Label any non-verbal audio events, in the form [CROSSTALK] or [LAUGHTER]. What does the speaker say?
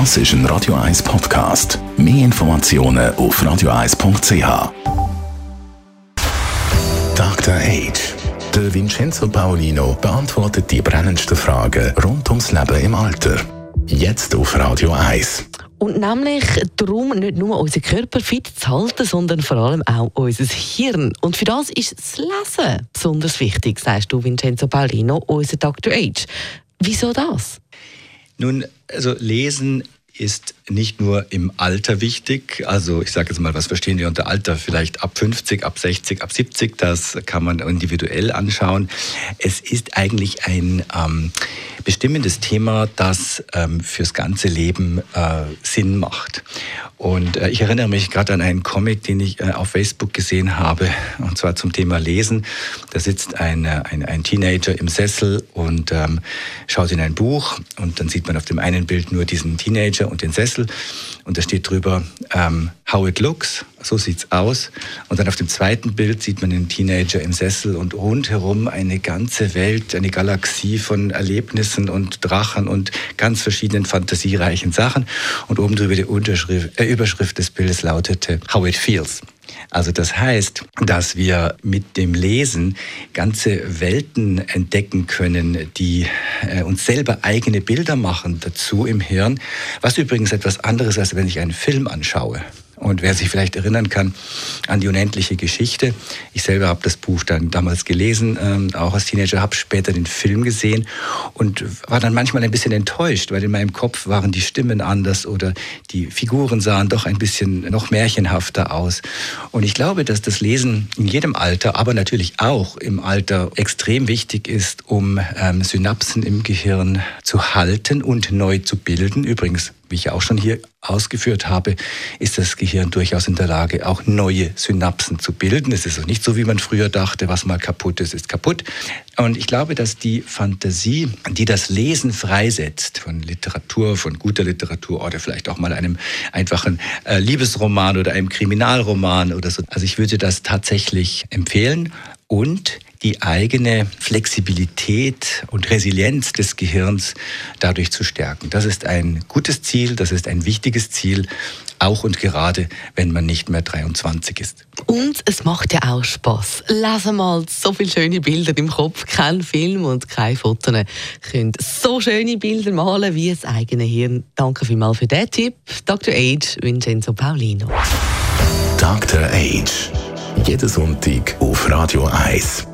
Das ist ein Radio 1 Podcast. Mehr Informationen auf radio1.ch. Dr. Age. Der Vincenzo Paolino beantwortet die brennendsten Fragen rund ums Leben im Alter. Jetzt auf Radio 1. Und nämlich darum, nicht nur unseren Körper fit zu halten, sondern vor allem auch unser Hirn. Und für das ist das Lesen besonders wichtig, sagst du, Vincenzo Paolino, unser Dr. Age. Wieso das? Nun, also Lesen ist nicht nur im Alter wichtig. Also ich sage jetzt mal, was verstehen wir unter Alter? Vielleicht ab 50, ab 60, ab 70. Das kann man individuell anschauen. Es ist eigentlich ein ähm, bestimmendes Thema, das ähm, fürs ganze Leben äh, Sinn macht. Und äh, ich erinnere mich gerade an einen Comic, den ich äh, auf Facebook gesehen habe, [LAUGHS] und zwar zum Thema Lesen. Da sitzt ein, äh, ein, ein Teenager im Sessel und ähm, schaut in ein Buch und dann sieht man auf dem einen Bild nur diesen Teenager und den Sessel und da steht drüber ähm, How it looks, so sieht's aus. Und dann auf dem zweiten Bild sieht man den Teenager im Sessel und rundherum eine ganze Welt, eine Galaxie von Erlebnissen und Drachen und ganz verschiedenen fantasiereichen Sachen. Und oben drüber die Unterschrift, äh, Überschrift des Bildes lautete How it feels. Also das heißt, dass wir mit dem Lesen ganze Welten entdecken können, die äh, uns selber eigene Bilder machen dazu im Hirn, was übrigens etwas anderes, als wenn ich einen Film anschaue. Und wer sich vielleicht erinnern kann an die unendliche Geschichte, ich selber habe das Buch dann damals gelesen, ähm, auch als Teenager, habe später den Film gesehen und war dann manchmal ein bisschen enttäuscht, weil in meinem Kopf waren die Stimmen anders oder die Figuren sahen doch ein bisschen noch märchenhafter aus. Und ich glaube, dass das Lesen in jedem Alter, aber natürlich auch im Alter extrem wichtig ist, um ähm, Synapsen im Gehirn zu halten und neu zu bilden. Übrigens wie ich auch schon hier ausgeführt habe, ist das Gehirn durchaus in der Lage, auch neue Synapsen zu bilden. Es ist auch nicht so, wie man früher dachte, was mal kaputt ist, ist kaputt. Und ich glaube, dass die Fantasie, die das Lesen freisetzt von Literatur, von guter Literatur oder vielleicht auch mal einem einfachen äh, Liebesroman oder einem Kriminalroman oder so, also ich würde das tatsächlich empfehlen und die eigene Flexibilität und Resilienz des Gehirns dadurch zu stärken. Das ist ein gutes Ziel, das ist ein wichtiges Ziel, auch und gerade, wenn man nicht mehr 23 ist. Und es macht ja auch Spaß. Lesen mal so viele schöne Bilder im Kopf, kein Film und keine Fotos. Können so schöne Bilder malen wie das eigene Hirn. Danke vielmals für diesen Tipp. Dr. Age, Vincenzo Paulino. Dr. Age. Jeden Sonntag auf Radio 1.